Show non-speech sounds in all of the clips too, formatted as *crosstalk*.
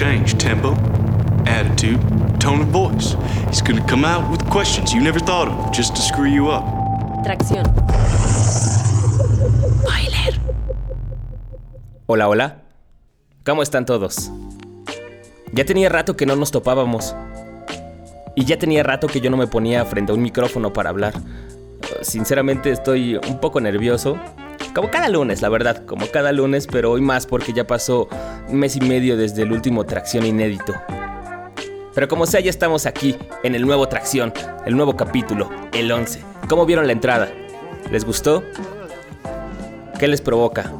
change tempo, attitude, tone of voice. He's gonna come out with questions you never thought of just to screw you up. Tracción. Boiler. Hola, hola. ¿Cómo están todos? Ya tenía rato que no nos topábamos. Y ya tenía rato que yo no me ponía frente a un micrófono para hablar. Sinceramente estoy un poco nervioso. Como cada lunes, la verdad, como cada lunes, pero hoy más porque ya pasó un mes y medio desde el último Tracción inédito. Pero como sea, ya estamos aquí, en el nuevo Tracción, el nuevo capítulo, el 11. ¿Cómo vieron la entrada? ¿Les gustó? ¿Qué les provoca?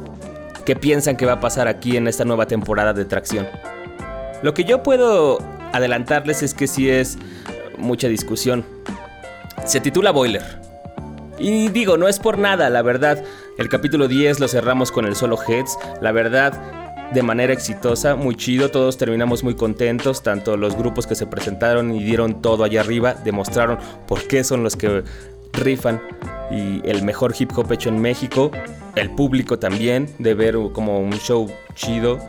¿Qué piensan que va a pasar aquí en esta nueva temporada de Tracción? Lo que yo puedo adelantarles es que sí es mucha discusión. Se titula Boiler. Y digo, no es por nada, la verdad. El capítulo 10 lo cerramos con el solo Heads. La verdad, de manera exitosa, muy chido. Todos terminamos muy contentos. Tanto los grupos que se presentaron y dieron todo allá arriba demostraron por qué son los que rifan y el mejor hip hop hecho en México. El público también, de ver como un show chido.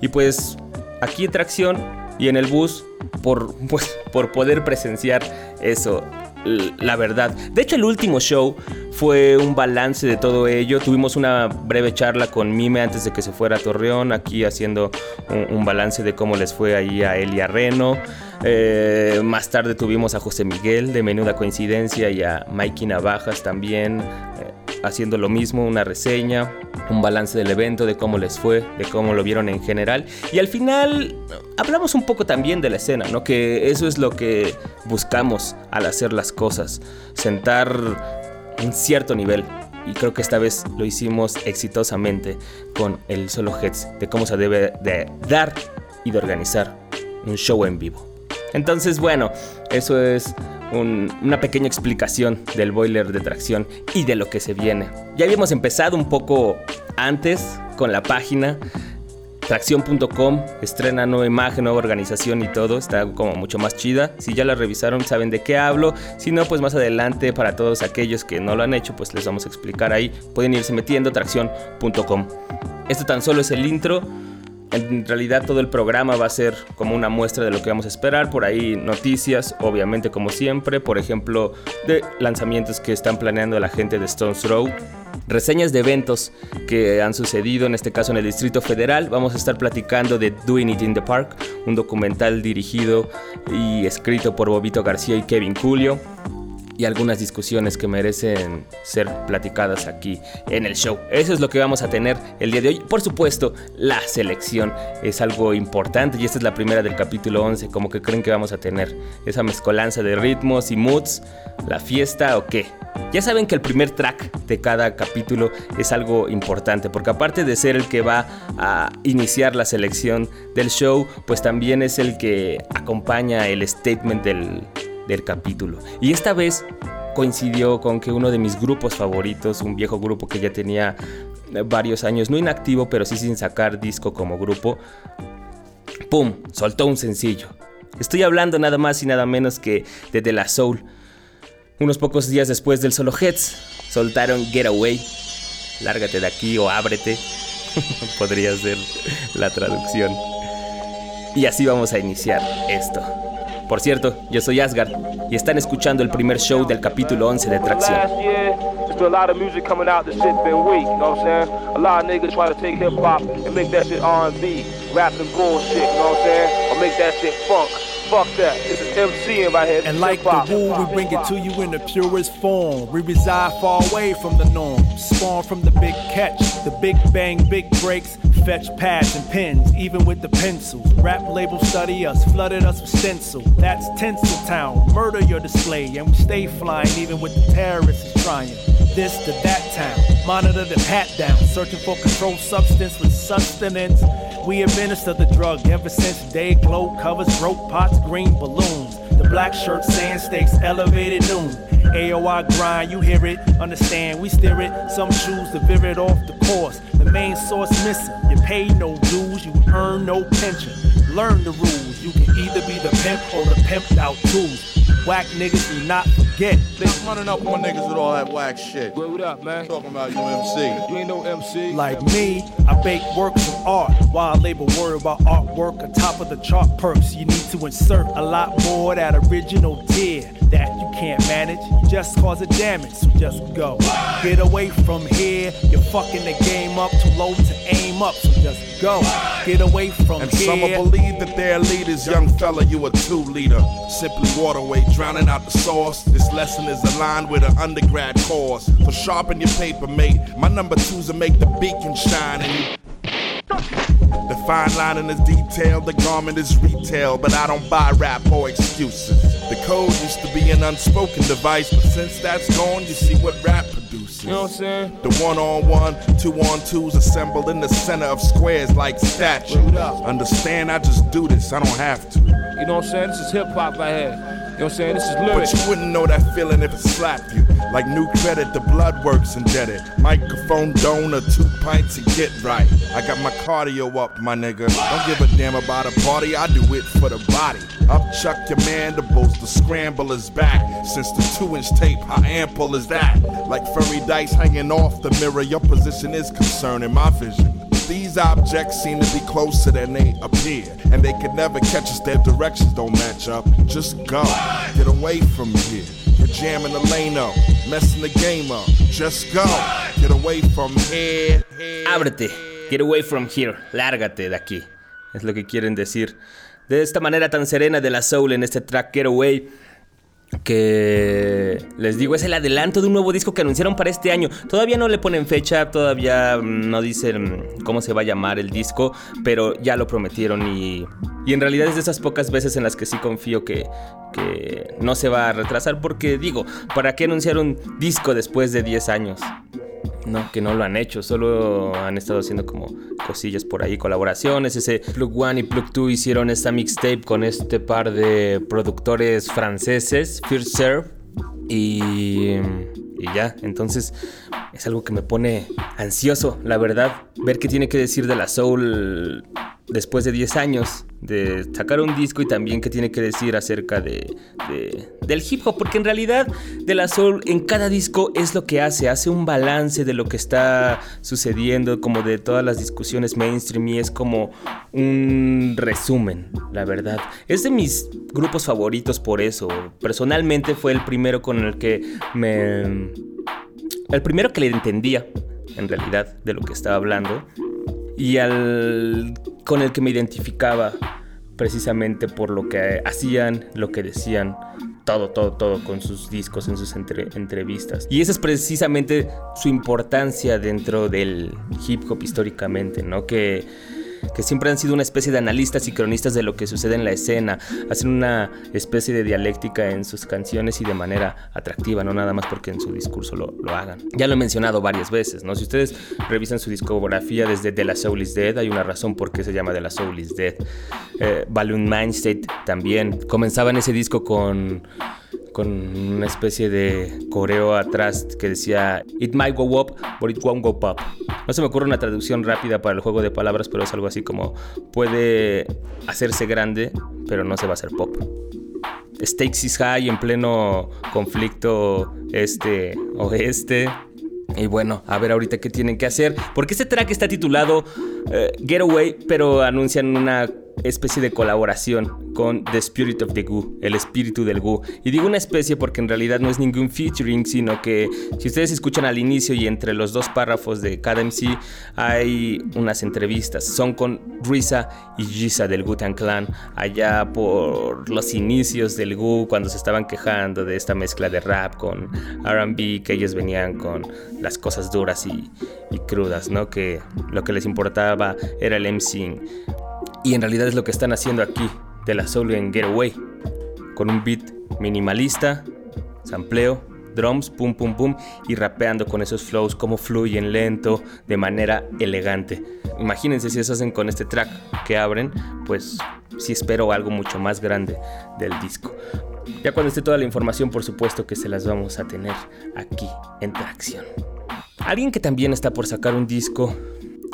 Y pues aquí Tracción y en el bus, por, *laughs* pues, por poder presenciar eso la verdad. De hecho, el último show fue un balance de todo ello. Tuvimos una breve charla con Mime antes de que se fuera a Torreón, aquí haciendo un, balance de cómo les fue ahí a él y a Reno. Eh, más tarde tuvimos a José Miguel de Menuda Coincidencia y a Mikey Navajas también haciendo lo mismo, una reseña, un balance del evento, de cómo les fue, de cómo lo vieron en general. Y al final hablamos un poco también de la escena, ¿no? Que eso es lo que buscamos al hacer las cosas, sentar un cierto nivel. Y creo que esta vez lo hicimos exitosamente con el solo heads de cómo se debe de dar y de organizar un show en vivo. Entonces, bueno, eso es una pequeña explicación del boiler de tracción y de lo que se viene. Ya habíamos empezado un poco antes con la página. Tracción.com estrena nueva imagen, nueva organización y todo, está como mucho más chida. Si ya la revisaron, saben de qué hablo. Si no, pues más adelante, para todos aquellos que no lo han hecho, pues les vamos a explicar ahí. Pueden irse metiendo tracción.com. Esto tan solo es el intro. En realidad todo el programa va a ser como una muestra de lo que vamos a esperar. Por ahí noticias, obviamente como siempre. Por ejemplo, de lanzamientos que están planeando la gente de Stones Row. Reseñas de eventos que han sucedido, en este caso en el Distrito Federal. Vamos a estar platicando de Doing It in the Park, un documental dirigido y escrito por Bobito García y Kevin Julio y algunas discusiones que merecen ser platicadas aquí en el show. Eso es lo que vamos a tener el día de hoy. Por supuesto, la selección es algo importante y esta es la primera del capítulo 11, como que creen que vamos a tener esa mezcolanza de ritmos y moods, la fiesta o qué. Ya saben que el primer track de cada capítulo es algo importante, porque aparte de ser el que va a iniciar la selección del show, pues también es el que acompaña el statement del, del capítulo. Y esta vez coincidió con que uno de mis grupos favoritos, un viejo grupo que ya tenía varios años, no inactivo, pero sí sin sacar disco como grupo, ¡pum! Soltó un sencillo. Estoy hablando nada más y nada menos que de The La Soul. Unos pocos días después del solo Heads, soltaron Getaway. Lárgate de aquí o ábrete. *laughs* Podría ser la traducción. Y así vamos a iniciar esto. Por cierto, yo soy Asgard y están escuchando el primer show del capítulo 11 de Tracción. There's been a lot of music coming out. The shit been weak, you know what I'm saying? A lot of niggas try to take hip hop and make that shit R&B, rapping bullshit, you know what I'm saying? Or make that shit funk. Fuck that. This is MC right here. And like the woo, we bring it to you in the purest form. We reside far away from the norm. Spawn from the big catch, the big bang, big breaks. Fetch pads and pens, even with the pencils. Rap label study us, flooded us with stencil. That's Tinsel Town. Murder your display, and we stay flying even with the terrorists trying. This to that town. Monitor the pat down, searching for controlled substance with sustenance. We administer the drug ever since day glow covers, rope pots, green balloons. The black shirt sand stakes elevated noon. AOI grind, you hear it, understand, we steer it. Some choose to veer it off the course. The main source missing. You pay no dues, you earn no pension. Learn the rules. You can either be the pimp or the pimped out tools. Whack niggas do not forget. Niggas running up on niggas with all that whack shit. What, what up, man? Talking about you MC. You ain't no MC. Like me, I bake works of art while I labor word about artwork on top of the chart perks. You need to insert a lot more that original tear that you can't manage. You just cause a damage, so just go. Get away from here. You're fucking the game up too low to aim up, so just go. Get away from And here. some will believe that they're leaders. Young fella, you a two leader. Simply waterway, drowning out the sauce. This lesson is aligned with an undergrad course. So sharpen your paper, mate. My number two's to make the beacon shine. And the fine line in is detail, the garment is retail, but I don't buy rap or excuses. The code used to be an unspoken device, but since that's gone, you see what rap produces. You know what I'm saying? The one on one, two on twos assembled in the center of squares like statues. Understand, I just do this, I don't have to. You know what I'm saying? This is hip hop right here. You know what I'm saying? This is But you wouldn't know that feeling if it slapped you. Like new credit, the blood works indebted. Microphone donor, two pints to get right. I got my cardio up, my nigga. Don't give a damn about a party, I do it for the body. Up chuck your mandibles, the scramble is back. Since the two inch tape, how ample is that? Like furry dice hanging off the mirror, your position is concerning my vision. These objects seem to be closer than they appear, and they could never catch us. Their directions don't match up. Just go, get away from here. You're jamming the lane up, messing the game up. Just go, get away from here. Ábrete, get away from here, lárgate de aquí. Es lo que quieren decir. De esta manera tan serena de la soul en este track Get Away. Que les digo, es el adelanto de un nuevo disco que anunciaron para este año. Todavía no le ponen fecha, todavía mm, no dicen cómo se va a llamar el disco, pero ya lo prometieron y, y en realidad es de esas pocas veces en las que sí confío que, que no se va a retrasar porque digo, ¿para qué anunciar un disco después de 10 años? No, que no lo han hecho, solo han estado haciendo como cosillas por ahí, colaboraciones. Ese Plug One y Plug Two hicieron esta mixtape con este par de productores franceses, First Serve y, y ya. Entonces es algo que me pone ansioso, la verdad, ver qué tiene que decir de la Soul después de 10 años de sacar un disco y también qué tiene que decir acerca de, de- del hip hop, porque en realidad de la soul en cada disco es lo que hace, hace un balance de lo que está sucediendo, como de todas las discusiones mainstream y es como un resumen, la verdad. Es de mis grupos favoritos por eso, personalmente fue el primero con el que me... El primero que le entendía, en realidad, de lo que estaba hablando y al con el que me identificaba precisamente por lo que hacían, lo que decían, todo, todo, todo con sus discos, en sus entre- entrevistas. Y esa es precisamente su importancia dentro del hip hop históricamente, ¿no? Que que siempre han sido una especie de analistas y cronistas de lo que sucede en la escena, hacen una especie de dialéctica en sus canciones y de manera atractiva, no nada más porque en su discurso lo, lo hagan. Ya lo he mencionado varias veces, ¿no? Si ustedes revisan su discografía desde The La Soul is Dead, hay una razón por qué se llama The La Soul is Dead. Eh, Balloon Mind State también. Comenzaba en ese disco con con una especie de coreo atrás que decía It might go up, but it won't go pop. No se me ocurre una traducción rápida para el juego de palabras, pero es algo así como puede hacerse grande, pero no se va a hacer pop. Stakes is high en pleno conflicto este-oeste. Y bueno, a ver ahorita qué tienen que hacer. Porque este track está titulado eh, Getaway, pero anuncian una especie de colaboración con The Spirit of the Goo, el espíritu del Goo. Y digo una especie porque en realidad no es ningún featuring, sino que si ustedes escuchan al inicio y entre los dos párrafos de cada MC hay unas entrevistas. Son con Risa y Giza del Wu-Tang Clan, allá por los inicios del Goo, cuando se estaban quejando de esta mezcla de rap con RB, que ellos venían con las cosas duras y, crudas, ¿no? Que lo que les importaba era el MCing. Y en realidad es lo que están haciendo aquí de la Soul en Getaway. Con un beat minimalista, sampleo, drums, pum pum pum, y rapeando con esos flows, como fluyen lento, de manera elegante. Imagínense si eso hacen con este track que abren, pues sí espero algo mucho más grande del disco. Ya cuando esté toda la información, por supuesto que se las vamos a tener aquí en Tracción. Alguien que también está por sacar un disco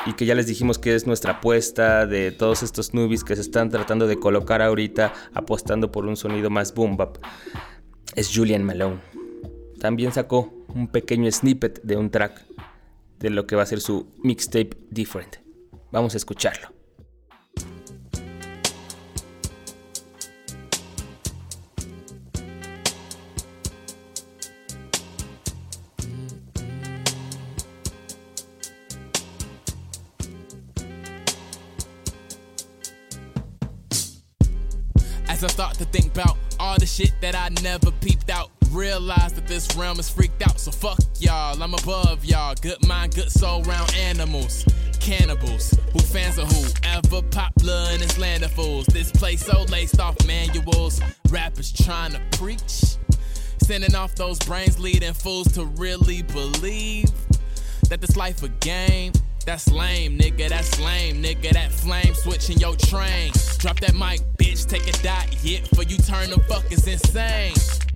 y que ya les dijimos que es nuestra apuesta de todos estos newbies que se están tratando de colocar ahorita apostando por un sonido más boom bap. es Julian Malone. También sacó un pequeño snippet de un track de lo que va a ser su mixtape Different. Vamos a escucharlo. I start to think about all the shit that I never peeped out, realize that this realm is freaked out. So fuck y'all, I'm above y'all. Good mind, good soul, round animals. Cannibals, who fans of who? Ever popular in this land of fools. This place so laced off manuals. Rappers trying to preach. Sending off those brains, leading fools to really believe that this life a game. That's lame, nigga. That's lame, nigga. That flame switching your train. Drop that mic, bitch. Take a dot hit for you turn them fuckers insane.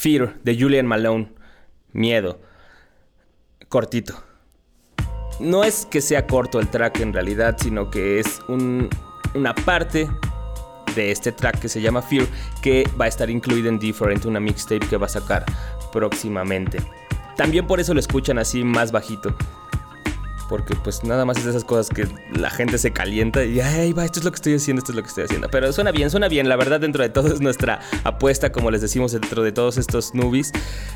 Fear de Julian Malone. Miedo. Cortito. No es que sea corto el track en realidad, sino que es un- una parte de este track que se llama Fear que va a estar incluida en Different, una mixtape que va a sacar próximamente. También por eso lo escuchan así más bajito. Porque pues nada más es de esas cosas que la gente se calienta y ay va, esto es lo que estoy haciendo, esto es lo que estoy haciendo. Pero suena bien, suena bien. La verdad dentro de todo es *laughs* nuestra apuesta, como les decimos, dentro de todos estos nubis.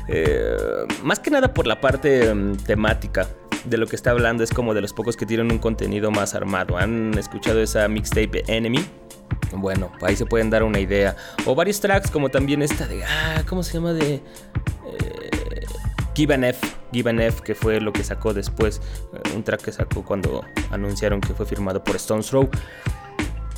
Eh, más que nada por la parte mm, temática de lo que está hablando. Es como de los pocos que tienen un contenido más armado. ¿Han escuchado esa mixtape Enemy? Bueno, ahí se pueden dar una idea. O varios tracks como también esta de... Ah, ¿cómo se llama? De... eh, Give an F, Give an F, que fue lo que sacó después, eh, un track que sacó cuando anunciaron que fue firmado por Stones Throw.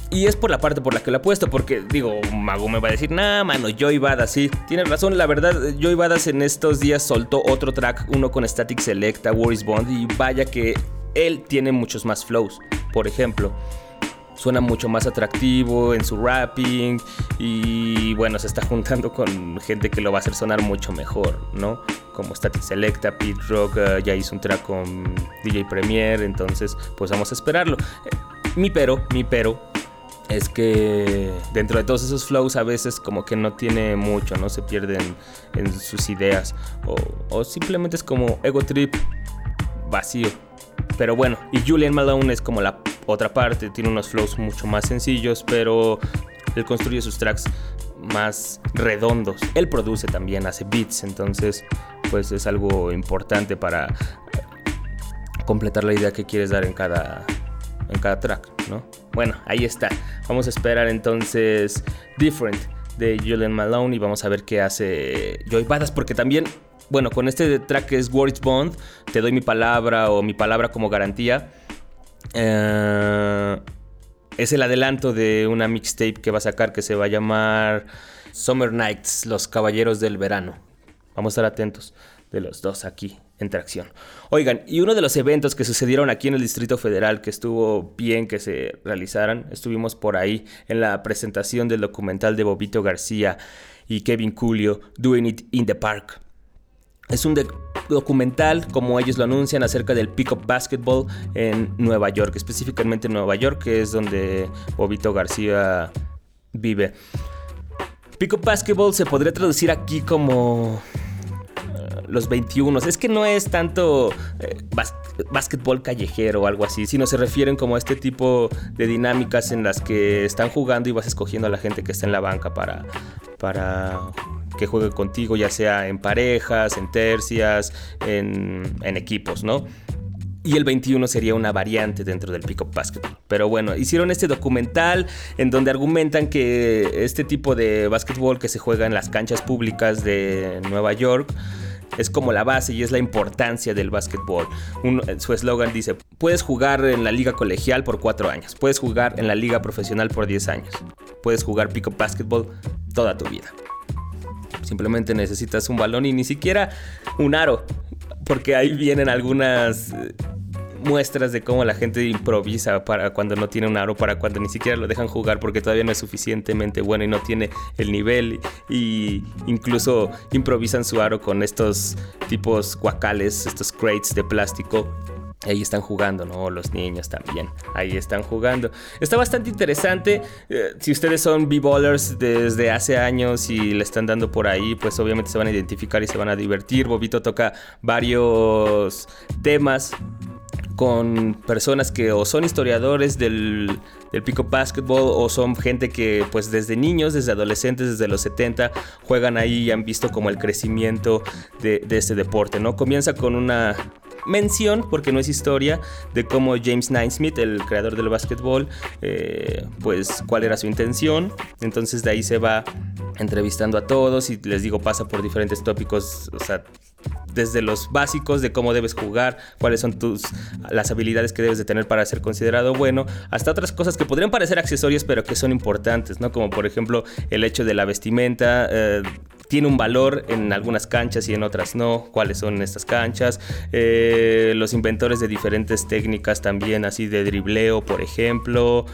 Y es por la parte por la que lo he puesto, porque digo, Mago me va a decir, nah, mano, Joey Badass, sí, tiene razón, la verdad, Joey Badass en estos días soltó otro track, uno con Static Selecta, War is Bond, y vaya que él tiene muchos más flows, por ejemplo. Suena mucho más atractivo en su rapping y bueno, se está juntando con gente que lo va a hacer sonar mucho mejor, ¿no? Como Static Selecta, Pete Rock, eh, ya hizo un track con DJ Premier, entonces pues vamos a esperarlo. Eh, mi pero, mi pero es que dentro de todos esos flows a veces como que no tiene mucho, ¿no? Se pierden en sus ideas o, o simplemente es como ego trip vacío. Pero bueno, y Julian Malone es como la otra parte, tiene unos flows mucho más sencillos, pero él construye sus tracks más redondos. Él produce también, hace beats, entonces pues es algo importante para completar la idea que quieres dar en cada, en cada track, ¿no? Bueno, ahí está. Vamos a esperar entonces Different de Julian Malone y vamos a ver qué hace Joy Badass, porque también, bueno, con este track que es Words Bond, te doy mi palabra o mi palabra como garantía. Eh, es el adelanto de una mixtape que va a sacar que se va a llamar Summer Nights, Los Caballeros del Verano. Vamos a estar atentos de los dos aquí en tracción. Oigan, y uno de los eventos que sucedieron aquí en el Distrito Federal que estuvo bien que se realizaran, estuvimos por ahí en la presentación del documental de Bobito García y Kevin Culio, Doing It in the Park. Es un documental, como ellos lo anuncian, acerca del pick-up basketball en Nueva York, específicamente en Nueva York, que es donde Bobito García vive. Pick-up basketball se podría traducir aquí como eh, los 21. Es que no es tanto eh, básquetbol callejero o algo así, sino se refieren como a este tipo de dinámicas en las que están jugando y vas escogiendo a la gente que está en la banca para, para que juegue contigo, ya sea en parejas, en tercias, en, equipos, ¿no? Y el 21 sería una variante dentro del pick-up basketball. Pero bueno, hicieron este documental en donde argumentan que este tipo de básquetbol que se juega en las canchas públicas de Nueva York es como la base y es la importancia del básquetbol. Su eslogan dice, puedes jugar en la liga colegial por 4 años, puedes jugar en la liga profesional por 10 años, puedes jugar pick-up basketball toda tu vida. Simplemente necesitas un balón y ni siquiera un aro, porque ahí vienen algunas eh, muestras de cómo la gente improvisa para cuando no tiene un aro, para cuando ni siquiera lo dejan jugar porque todavía no es suficientemente bueno y no tiene el nivel y incluso improvisan su aro con estos tipos guacales, estos crates de plástico. Ahí están jugando, ¿no? Los niños también. Ahí están jugando. Está bastante interesante. Eh, si ustedes son b-ballers desde hace años y le están dando por ahí, pues obviamente se van a identificar y se van a divertir. Bobito toca varios temas con personas que o son historiadores del, del pico basketball o son gente que pues desde niños, desde adolescentes, desde los 70 juegan ahí y han visto como el crecimiento de, este deporte, ¿no? Comienza con una mención, porque no es historia, de cómo James Naismith, el creador del básquetbol, eh, pues cuál era su intención. Entonces de ahí se va entrevistando a todos y les digo, pasa por diferentes tópicos, o sea, desde los básicos de cómo debes jugar, cuáles son tus las habilidades que debes de tener para ser considerado bueno, hasta otras cosas que podrían parecer accesorias pero que son importantes, ¿no? Como por ejemplo el hecho de la vestimenta. eh, tiene un valor en algunas canchas y en otras no. ¿Cuáles son estas canchas? Eh, los inventores de diferentes técnicas también, así de dribleo, por ejemplo.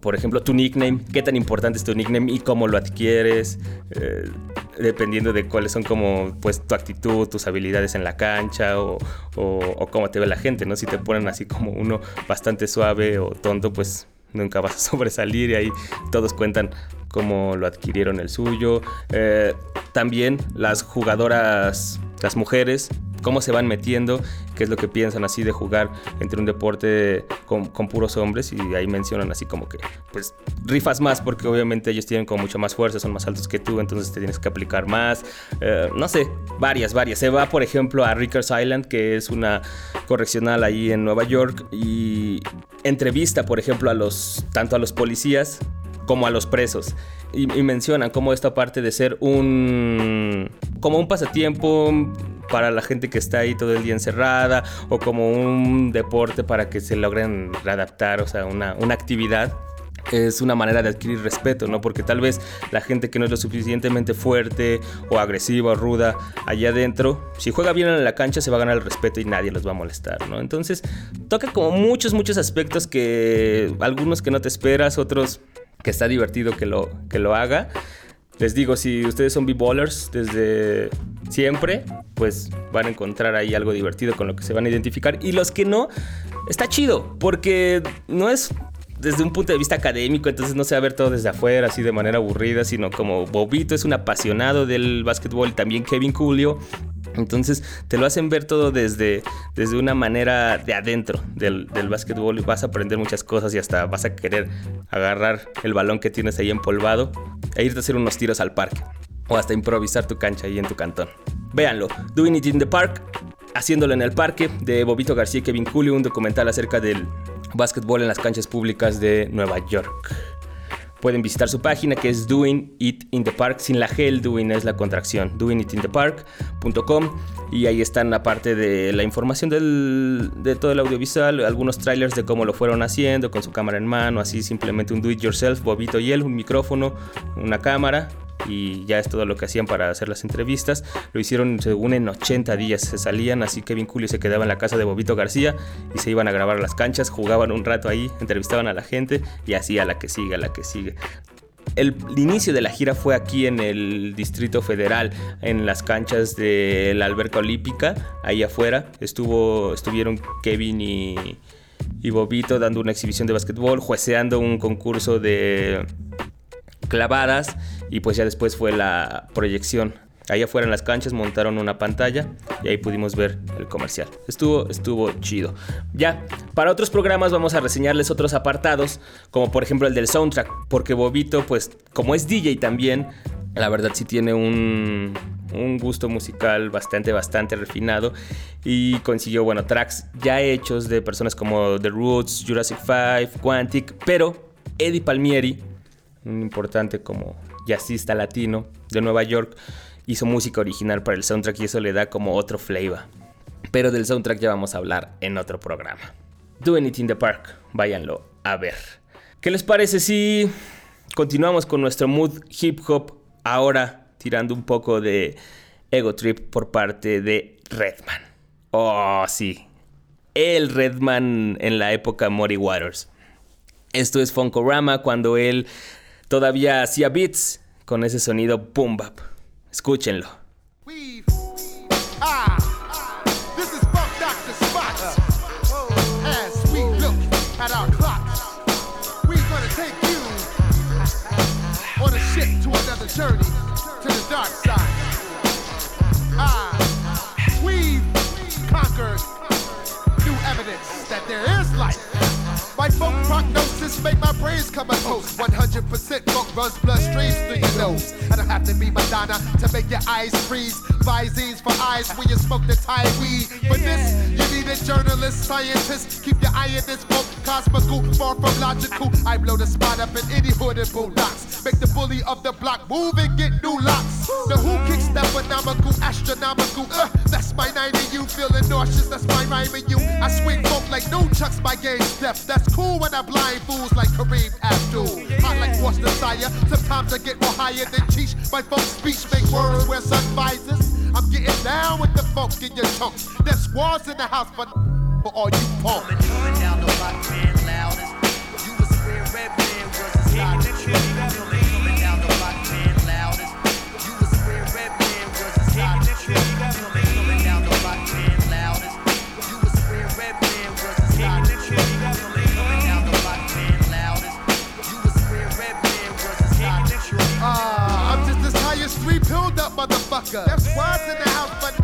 Por ejemplo, tu nickname, qué tan importante es tu nickname y cómo lo adquieres, eh, dependiendo de cuáles son como pues tu actitud, tus habilidades en la cancha o, o- cómo te ve la gente, ¿no? Si te ponen así como uno bastante suave o tonto, pues nunca vas a *laughs* sobresalir y ahí todos cuentan cómo lo adquirieron el suyo. Eh, también las jugadoras, las mujeres, cómo se van metiendo, qué es lo que piensan así de jugar entre un deporte con, puros hombres y ahí mencionan así como que pues rifas más porque obviamente ellos tienen como mucho más fuerza, son más altos que tú, entonces te tienes que aplicar más, Eh, no sé, varias, varias. Se va por ejemplo a Rikers Island, que es una correccional ahí en Nueva York y entrevista por ejemplo a los, tanto a los policías como a los presos. Y, mencionan como esta parte de ser un como un pasatiempo para la gente que está ahí todo el día encerrada o como un deporte para que se logren readaptar, o sea, una, una actividad es una manera de adquirir respeto, ¿no? Porque tal vez la gente que no es lo suficientemente fuerte o agresiva o ruda allá adentro, si juega bien en la cancha se va a ganar el respeto y nadie los va a molestar, ¿no? Entonces toca como muchos, muchos aspectos que algunos que no te esperas, otros que está divertido que lo, que lo haga. Les digo, si ustedes son b-ballers desde siempre, pues van a encontrar ahí algo divertido con lo que se van a identificar. Y los que no, está chido, porque no es desde un punto de vista académico, entonces no se va a ver todo desde afuera, así de manera aburrida, sino como Bobito es un apasionado del básquetbol también Kevin Julio. Entonces te lo hacen ver todo desde, desde una manera de adentro del, del básquetbol y vas a aprender muchas cosas y hasta vas a querer agarrar el balón que tienes ahí empolvado e irte a hacer unos tiros al parque o hasta improvisar tu cancha ahí en tu cantón. Véanlo, Doing It in the Park, haciéndolo en el parque de Bobito García y Kevin Julio, un documental acerca del básquetbol en las canchas públicas de Nueva York. Pueden visitar su página que es Doing It in the Park, sin la G, el Doing es la contracción, doingitinthepark.com y ahí están aparte de la información del, de todo el audiovisual, algunos trailers de cómo lo fueron haciendo con su cámara en mano, así simplemente un do it yourself, Bobito y él, un micrófono, una cámara y ya es todo lo que hacían para hacer las entrevistas. Lo hicieron según en 80 días, se salían, así que Julio se quedaba en la casa de Bobito García y se iban a grabar las canchas, jugaban un rato ahí, entrevistaban a la gente y así a la que sigue, a la que sigue. El inicio de la gira fue aquí en el Distrito Federal, en las canchas de la Alberca Olímpica, ahí afuera. Estuvo, estuvieron Kevin y, y Bobito dando una exhibición de básquetbol, jueceando un concurso de clavadas y pues ya después fue la proyección. Ahí afuera en las canchas montaron una pantalla y ahí pudimos ver el comercial. Estuvo, estuvo chido. Ya, para otros programas vamos a reseñarles otros apartados, como por ejemplo el del soundtrack, porque Bobito, pues como es DJ también, la verdad sí tiene un, un gusto musical bastante, bastante refinado y consiguió, bueno, tracks ya hechos de personas como The Roots, Jurassic 5, Quantic, pero Eddie Palmieri, un importante como jazzista latino de Nueva York, hizo música original para el soundtrack y eso le da como otro flavor. Pero del soundtrack ya vamos a hablar en otro programa. Doing It in the Park, váyanlo a ver. ¿Qué les parece si continuamos con nuestro mood hip hop ahora tirando un poco de Ego Trip por parte de Redman? Oh, sí. El Redman en la época Muddy Waters. Esto es Funkorama cuando él todavía hacía beats con ese sonido boom bap. Escúchenlo. Journey to the dark side. Ah, conquered new evidence that there is life. My funk prognosis make my brains come toast. 100% funk runs bloodstreams through your nose. I don't have to be Madonna to make your eyes freeze. Visines for eyes when you smoke the Thai weed. For this, you need a journalist, scientist. Keep your eye in this funk, cosmical, far from logical. I blow the spot up in any hood and bulldogs. Make the bully of the block move and get new locks. The who kicks that phenomenal, astronomical. Uh, that's my 90 you feeling nauseous. That's my rhyming you. I swing folk like no chucks, my game step. That's cool when I blind fools like Kareem Abdul. Hot like What's Desire. Sometimes I get more higher than teach. My folk speech make words where sun visors. I'm getting down with the funk in your chunks. There's squads in the house for, for all you punks. Coming down the block, man, loudest. You was square red man, was a stock. Coming down the block, man, loudest. You was square red man, was a stock. As pilled up, motherfucker. There's squads in the house, but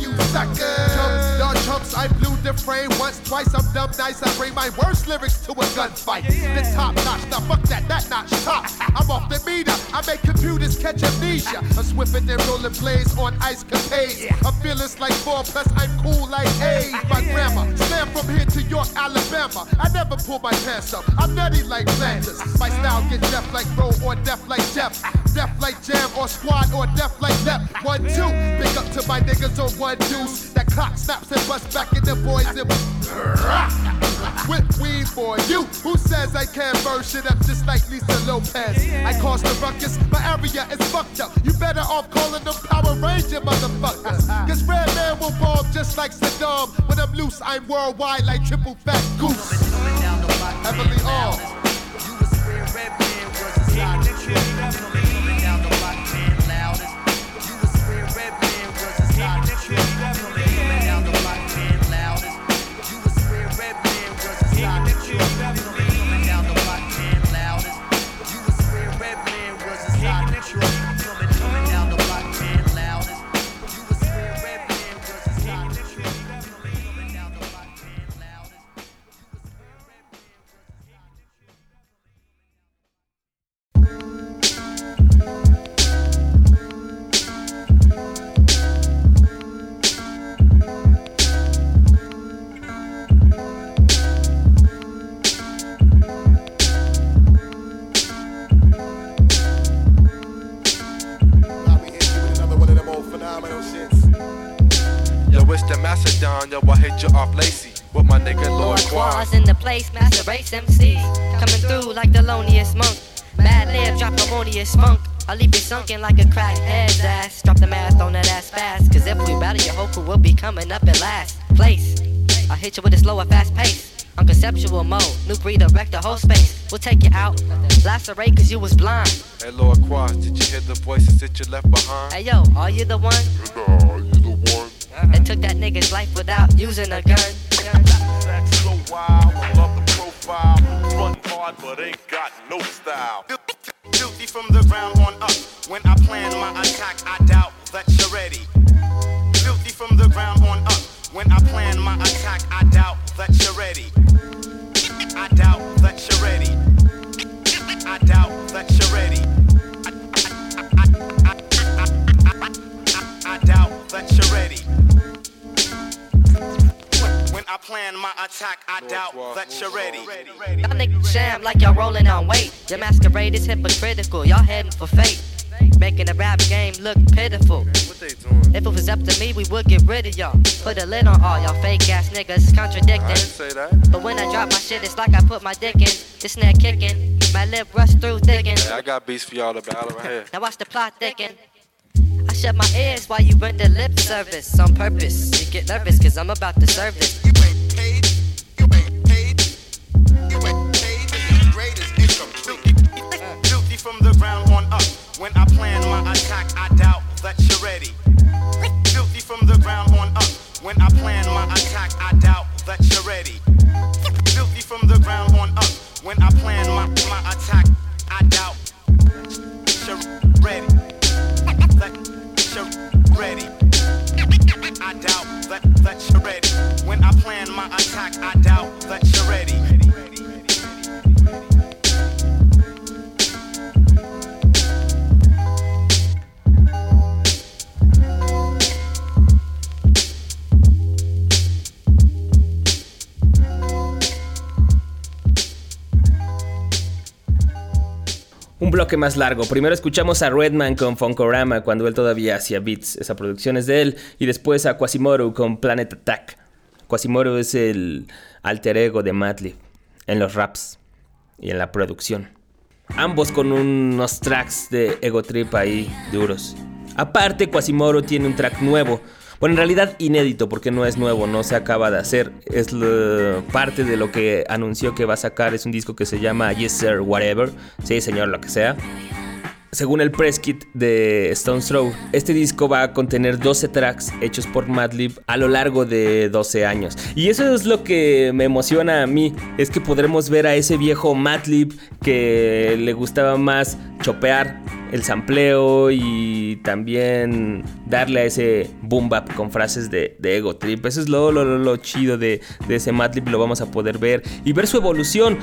you sucker. Chumps, dog chumps, I blew the frame once, twice. I'm dumb nice. I bring my worst lyrics to a gunfight. The top notch, now fuck that, that notch top. I'm off the meter. I make computers catch amnesia. I'm swiffing and rolling plays on ice capades. I'm fearless like four plus, I'm cool like eight. My grandma slam from here to York, Alabama. I never pull my pants up. I'm nutty like Flanders. My style get deaf like Bro or deaf like Jeff. Deaf like Jam or Squad or deaf like Lep. One, two. Big up to my niggas on one deuce. That clock snaps and busts back in the boys and *laughs* with weed for you. Who says I can't burn shit up just like Lisa Lopez? I cause the ruckus, my area is fucked up. You better off calling them Power Ranger motherfuckers. *laughs* Cause Red Man will bomb just like Saddam. When I'm loose, I'm worldwide like triple fat goose. Coming down the block, man, Heavily armed. You was square red man, was a stock. The Macedon, yo, I hit you off lacy with my nigga Lord Quas. Quas in the place, master race MC. Coming through like the loneliest monk. Mad lib, drop harmonious spunk. I'll leave you sunken like a crackhead's ass. Drop the math on that ass fast. Cause if we battle, your whole crew will be coming up in last place. I'll hit you with a slower, fast pace. On conceptual mode, new redirect the whole space. We'll take you out. Lacerate cause you was blind. Hey, Lord Quas, did you hear the voices that you left behind? Hey yo, are you the one that took that nigga's life without using a gun? That's so wild, I love the profile. Run hard, but ain't got no style. Filthy from the ground on up. When I plan my attack, I doubt that you're ready. Filthy from the ground on up. When I plan my attack, I doubt that you're ready. I doubt that you're ready. I plan my attack, I doubt that you're ready. Y'all niggas sham like y'all rolling on weight. Your masquerade is hypocritical, y'all heading for fate. making the rap game look pitiful. If it was up to me, we would get rid of y'all. Put a lid on all y'all fake ass niggas contradicting. say that. But when I drop my shit, it's like I put my dick in. This snare kicking, my lip rush through thinking. Hey, I got beats for y'all to battle right here. Now watch the plot thicken. I shut my ears while you render lip service on purpose. You get nervous cause I'm about to serve this. You ain't paid, you ain't paid, you ain't paid for your greatest income. Filthy, filthy from the ground on up. When I plan my attack, I doubt that you're ready. Filthy from the ground on up. When I plan my attack, I doubt that you're más largo. Primero escuchamos a Redman con Funkorama cuando él todavía hacía beats. Esa producción es de él. Y después a Quasimodo con Planet Attack. Quasimodo es el alter ego de Madlib en los raps y en la producción. Ambos con unos tracks de Ego Trip ahí duros. Aparte, Quasimodo tiene un track nuevo. Bueno, en realidad inédito porque no es nuevo, no se acaba de hacer. Es parte de lo que anunció que va a sacar. Es un disco que se llama Yes Sir Whatever. Sí, señor, lo que sea. Según el press kit de Stone's Throw, este disco va a contener 12 tracks hechos por Madlib a lo largo de 12 años. Y eso es lo que me emociona a mí, es que podremos ver a ese viejo Madlib que le gustaba más chopear el sampleo y también darle a ese boom bap con frases de, ego trip. Eso es lo, lo, lo, chido de, de ese Madlib, lo vamos a poder ver y ver su evolución,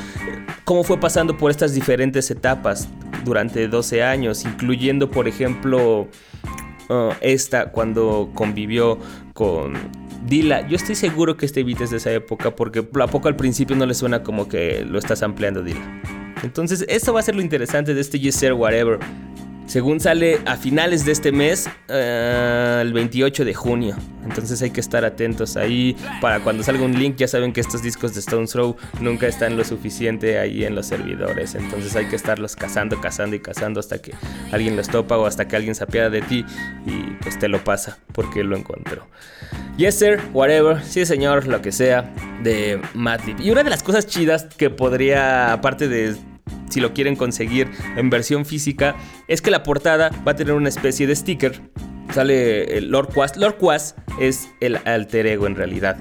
cómo fue pasando por estas diferentes etapas durante 12 años, incluyendo por ejemplo uh, esta cuando convivió con Dila. Yo estoy seguro que este beat es de esa época porque a poco al principio no le suena como que lo estás ampliando Dila. Entonces, eso va a ser lo interesante de este Yes Whatever. Según sale a finales de este mes, eh, el 28 de junio. Entonces hay que estar atentos ahí. Para cuando salga un link, ya saben que estos discos de Stone's Throw nunca están lo suficiente ahí en los servidores. Entonces hay que estarlos cazando, cazando y cazando hasta que alguien los topa o hasta que alguien se apiada de ti y pues te lo pasa porque lo encontró. Yes, sir, whatever, sí, señor, lo que sea, de Madlib. Y una de las cosas chidas que podría, aparte de si lo quieren conseguir en versión física, es que la portada va a tener una especie de sticker. Sale el Lord Quas. Lord Quas es el alter ego en realidad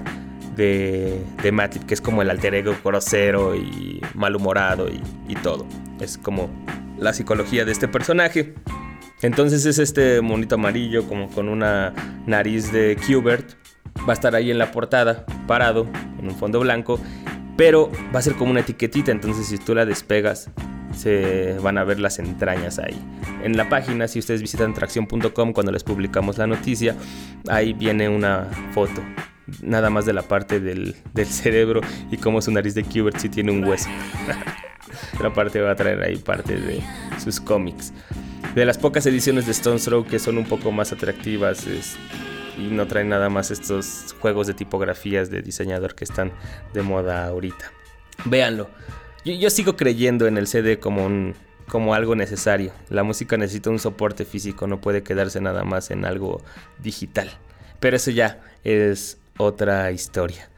de, de Madlib, que es como el alter ego grosero y malhumorado y, y todo. Es como la psicología de este personaje. Entonces es este monito amarillo como con una nariz de Qbert. Va a estar ahí en la portada, parado, en un fondo blanco. Pero va a ser como una etiquetita, entonces si tú la despegas, se van a ver las entrañas ahí. En la página, si ustedes visitan tracción.com cuando les publicamos la noticia, ahí viene una foto. Nada más de la parte del, del *laughs* cerebro y cómo su nariz de Qbert sí tiene un hueso. *laughs* la parte va a traer ahí parte de sus cómics. De las pocas ediciones de Stone's Throw que son un poco más atractivas es, y no traen nada más estos juegos de tipografías de diseñador que están de moda ahorita. Véanlo. Yo, yo sigo creyendo en el CD como un como algo necesario. La música necesita un soporte físico, no puede quedarse nada más en algo digital. Pero eso ya es otra historia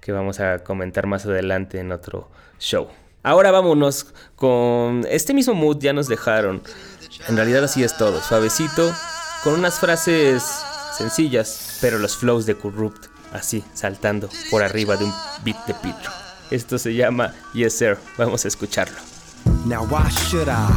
que vamos a comentar más adelante en otro show. Ahora vámonos con este mismo mood ya nos dejaron. En realidad así es todo, suavecito, con unas frases sencillas, pero los flows de Corrupt así saltando por arriba de un beat de pitro. Esto se llama Yes Sir, vamos a escucharlo. Now why should I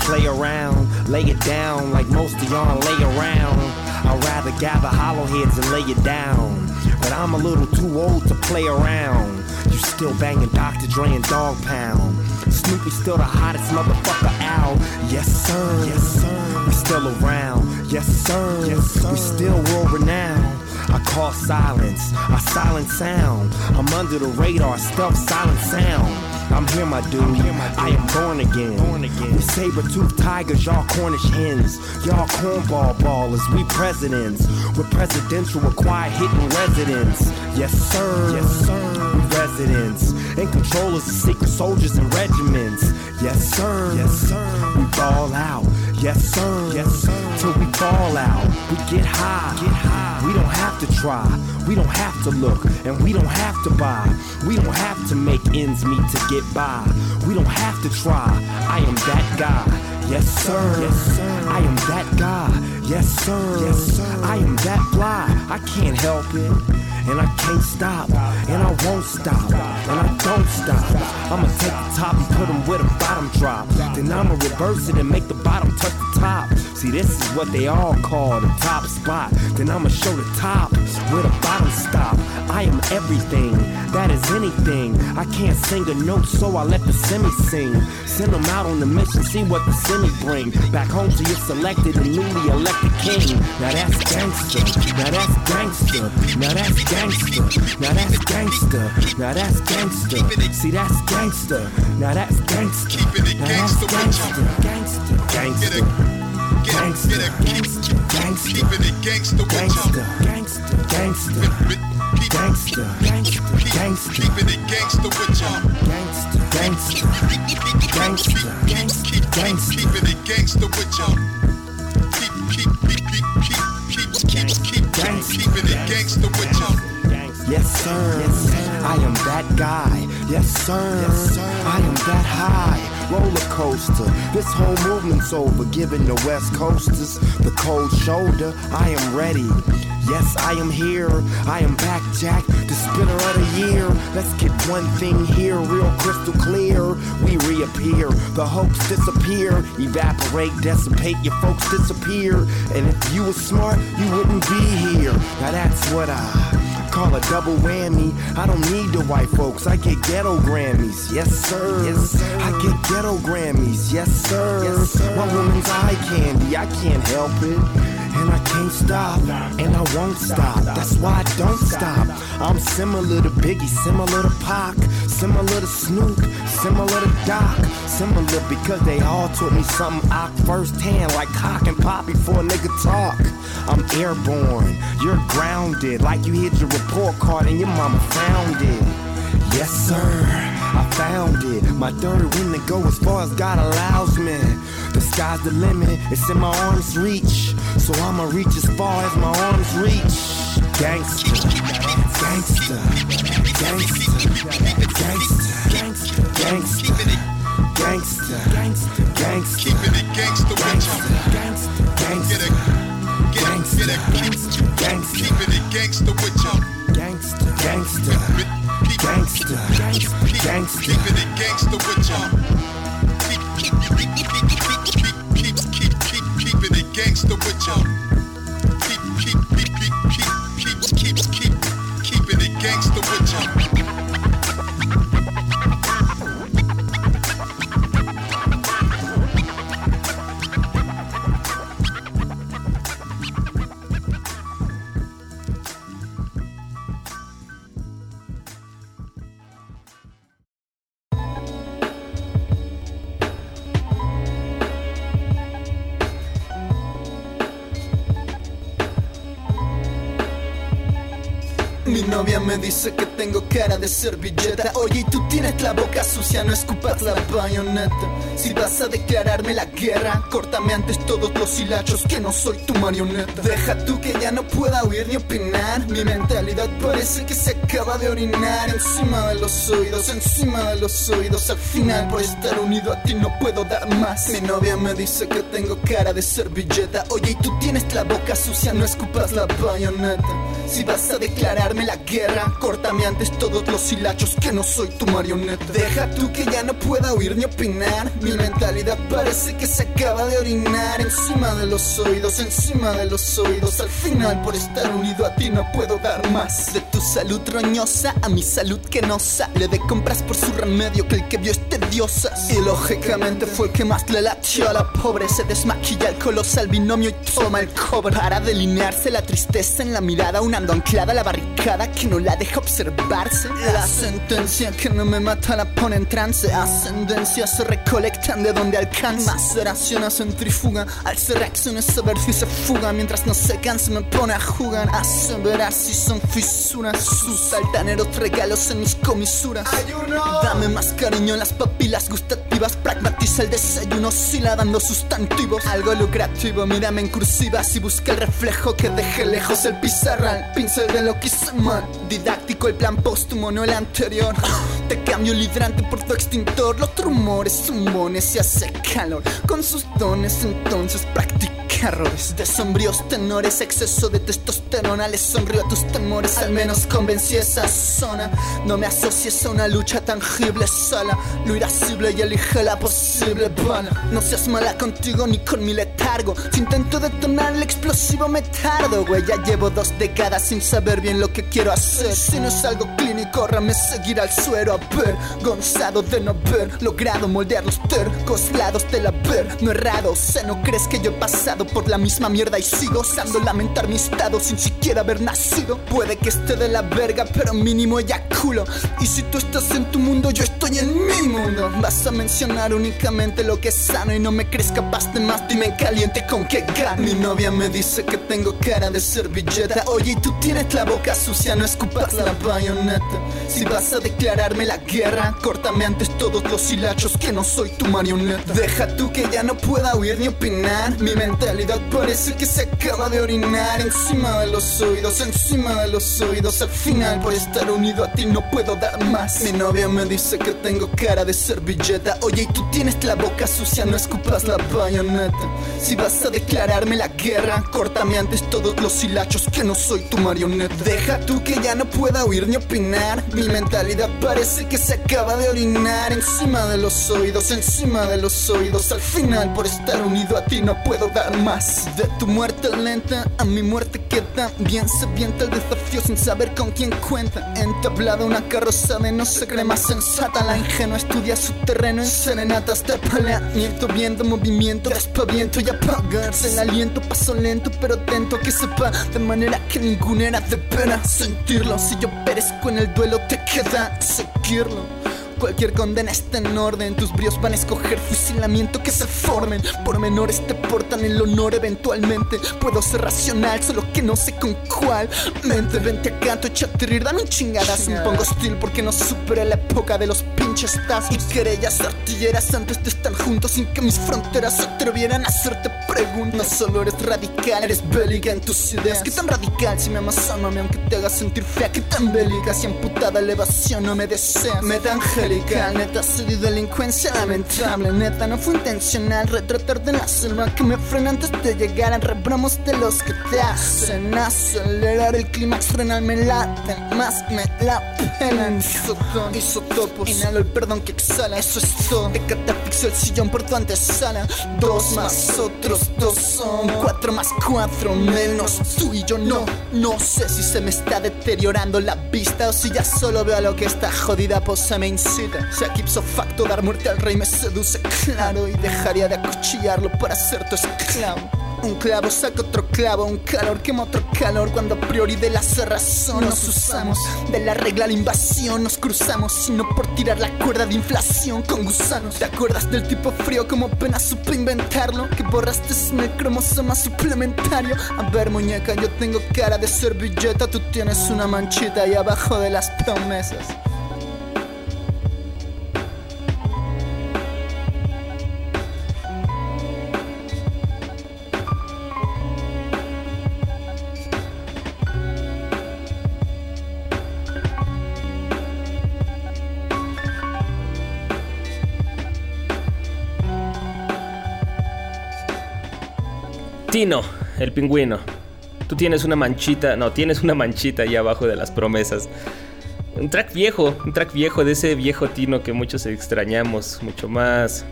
play around, lay it down like most of y'all lay around? I'd rather gather hollow heads and lay it down. But I'm a little too old to play around. You still banging Dr. Dre and Dog Pound. Snoopy still the hottest motherfucker out. Yes sir, yes sir. We still around. Yes sir, yes sir. We still world renowned. I call silence, I silent sound. I'm under the radar, stealth silent sound. I'm here, my dude. I am born again. Born again. We saber-toothed tigers, y'all Cornish hens. Y'all cornball ballers, we presidents. We're presidential, acquired hitting residents. Yes, sir. Yes, sir. Residents. In control of secret soldiers and regiments. Yes, sir. Yes, sir. We ball out. Yes, sir. Yes, sir. Till we fall out. We get high. Get high. We don't have to try. We don't have to look. And we don't have to buy. We don't have to make ends meet to get by. We don't have to try. I am that guy. Yes, sir. Yes, sir. I am that guy. Yes, sir. Yes, sir. I am that fly. I can't help it. And I can't stop. And I won't stop. And I don't stop. I'ma take the top and put 'em where the bottom drop. Then I'ma reverse it and make the bottom touch the top. See, this is what they all call the top spot. Then I'ma show the top where the bottom stop. I am everything. That is anything. I can't sing a note, so I let the semi sing. Send them out on the mission, see what the semi bring. Back home to your selected and newly elected king. Now that's gangster. Now that's gangster. Now that's gangster. Now that's gangster. Now that's gangster. See, that's gangster. Now that's gangster. Now that's gangster. Gangster. Gangster. Gangster. Gangster. Gangster. Keeping it gangster Gangster. Gangster. Gangster. Gangster. Gangster. Gangster. Keeping it gangster with y'all. Gangster. Gangster. Gangster. Gangster. Gangster. Keeping it gangster with y'all. Keep, keep, keep, keep, keep, keep, keep, keep, keep, keeping it gangster with y'all. Yes, sir. Yes, sir. I am that guy. Yes, sir. Yes, sir. I am that high. Roller coaster. This whole movement's over. Giving the West Coasters the cold shoulder. I am ready. Yes, I am here. I am back, Jack, the spinner of the year. Let's get one thing here, real crystal clear. We reappear, the hopes disappear, evaporate, dissipate, your folks disappear. And if you were smart, you wouldn't be here. Now that's what I call a double whammy. I don't need the white folks, I get ghetto Grammys. Yes, sir. Yes, sir. I get ghetto Grammys. Yes, sir. Yes, sir. My woman's eye candy, I can't help it. And I can't stop, and I won't stop. That's why I don't stop. I'm similar to Biggie, similar to Pac, similar to Snoop, similar to Doc, similar because they all taught me something I firsthand, like cock and pop before a nigga talk. I'm airborne, you're grounded, like you hit your report card and your mama found it. Yes, sir, I found it. My third win to go as far as God allows me. The sky's the limit, it's in my arm's reach. So I'ma reach as far as my arms reach. Gangster, gangster, gangster, gangster, gangster, gangster, cara de servilleta Oye, y tú tienes la boca sucia, no escupas la bayoneta. Si vas a declararme la guerra Córtame antes todos los hilachos que no soy tu marioneta. Deja tú que ya no pueda oír ni opinar. Mi mentalidad parece que se acaba de orinar Encima de los oídos, encima de los oídos. Al final por estar unido a ti no puedo dar más. Mi novia me dice que tengo cara de servilleta Oye, y tú tienes la boca sucia, no escupas la bayoneta. Si vas a declararme la guerra Córtame antes todos los hilachos que no soy tu marioneta. Deja tú que ya no pueda oír ni opinar. Mi mentalidad parece que se acaba de orinar. Encima de los oídos, encima de los oídos. Al final por estar unido a ti no puedo dar más. De tu salud roñosa a mi salud que no sale de compras por su remedio que el que vio es tediosa. Y lógicamente fue el que más le latió. A la pobre Se desmaquilla el colosal binomio y toma el cover para delinearse la tristeza en la mirada, unando anclada la barricada que no la deja observarse. La sentencia que no me mata la pone en trance, se recolectan de donde alcanza. Maceración a centrifuga, al ser reacciones saber si se fuga, mientras no se cansa me pone a jugar, a si son fisuras, sus altaneros regalos en mis comisuras. Dame más cariño en las papilas gustativas, pragmatiza el desayuno, oscila dando sustantivos. Algo lucrativo, mírame en cursiva si busca el reflejo que deje lejos el pizarral. Pincel de lo que hice mal, didáctico el plan póstumo, no el anterior. Te cambio el hidrante por tu extintor, rumores, zumbones y hace calor. Con sus dones entonces practica errores de sombríos tenores, exceso de testosterona. Les sonrío a tus temores, al menos convencí esa zona. No me asocies a una lucha tangible sola. Lo irascible y elige la posible bala. No seas mala contigo ni con mi letargo. Si intento detonar el explosivo, me tardo, güey. Ya llevo dos décadas sin saber bien lo que quiero hacer. Si no es algo clínico, rame seguir al suero. Avergonzado de no haber moldear los tercos lados de la ver. No errado, sea, no crees que yo he pasado por la misma mierda y sigo osando lamentar mi estado sin siquiera haber nacido. Puede que esté de la verga, pero mínimo eyaculo. Y si tú estás en tu mundo, yo estoy en mi mundo. Vas a mencionar únicamente lo que es sano y no me crees capaz de más. Dime en caliente con qué gano. Mi novia me dice que tengo cara de servilleta. Oye, y tú tienes la boca sucia, no escupas la bayoneta. Si vas a declararme la guerra, córtame antes todos los hilachos que no soy tu marioneta. Deja tú que ya no pueda huir ni opinar. Mi mentalidad parece que se acaba de orinar encima de los oídos, encima de los oídos. Al final, por estar unido a ti, no puedo dar más. Mi novia me dice que tengo cara de servilleta. Oye, y tú tienes la boca sucia, no escupas la bayoneta. Si vas a declararme la guerra, córtame antes todos los hilachos que no soy tu marioneta. Deja tú que ya no pueda huir ni opinar. Mi mentalidad parece que se acaba de orinar encima de los oídos, encima de los oídos. Al final, por estar unido a ti, no puedo dar más. De tu muerte lenta a mi muerte queda. Bien se vienta el desafío sin saber con quién cuenta. Entablada una carroza de no se cree más sensata. La ingenua estudia su terreno en serenatas de paleamiento, viendo movimiento, despaviento y apagarse el aliento. Paso lento pero atento que sepa de manera que ninguna era de pena sentirlo. Si yo perezco en el duelo, te queda seguirlo. Cualquier condena está en orden. Tus bríos van a escoger fusilamiento que se formen. Por menores te portan el honor eventualmente. Puedo ser racional, solo que no sé con cuál. Mente, vente acá, tu échate rir, dame un chingadas. Me pongo hostil porque no superé la época de los pinches tazos. Y querellas artilleras antes de estar juntos sin que mis fronteras se atrevieran a hacerte preguntas. No solo eres radical, eres bélica en tus ideas. ¿Qué tan radical si me amas, ámame aunque te hagas sentir fea? ¿Qué tan bélica si amputada elevación no me deseas? Me da angélica, neta, soy delincuencia lamentable. Neta, no fue intencional retratar de la selva que me frena antes de llegar a rebramos de los que te hacen acelerar el clímax renal me late, más me la pelan. Isotón, isotopos, inhalo el perdón que exhala, eso es todo. De catafixio el sillón por tu antesala. Dos más otros dos son cuatro más cuatro menos tú y yo no. No sé si se me está deteriorando la vista o si ya solo veo a lo que esta jodida posa me incita. Si ipso facto dar muerte al rey me seduce, claro, y dejaría de acuchillarlo para ser tu esclavo. Un clavo saca otro clavo, un calor quema otro calor. Cuando a priori de la cerrazón nos usamos De la regla la invasión nos cruzamos. Sino por tirar la cuerda de inflación con gusanos. ¿Te acuerdas del tipo frío como apenas supe inventarlo? Que borraste sin el cromosoma suplementario. A ver muñeca, yo tengo cara de servilleta Tú tienes una manchita ahí abajo de las promesas Tino, el pingüino. Tú tienes una manchita, no, tienes una manchita ahí abajo de las promesas. Un track viejo, un track viejo de ese viejo Tino que muchos extrañamos, mucho más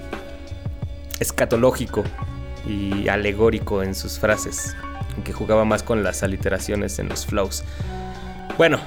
escatológico y alegórico en sus frases, que jugaba más con las aliteraciones en los flows. Bueno,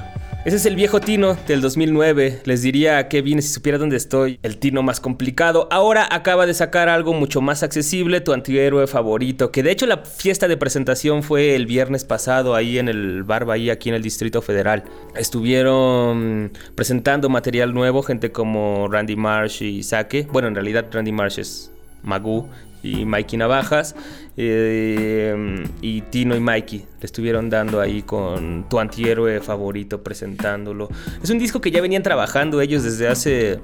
Ese es el viejo Tino del 2009. Les diría a qué vine si supiera dónde estoy. El Tino más complicado. Ahora acaba de sacar algo mucho más accesible, tu antihéroe favorito. Que de hecho la fiesta de presentación fue el viernes pasado ahí en el bar aquí en el Distrito Federal. Estuvieron presentando material nuevo, gente como Randy Marsh y Sake. Bueno, en realidad Randy Marsh es Magoo y Mikey Navajas. Eh, y Tino y Mikey le estuvieron dando ahí con tu antihéroe favorito presentándolo. Es un disco que ya venían trabajando ellos desde hace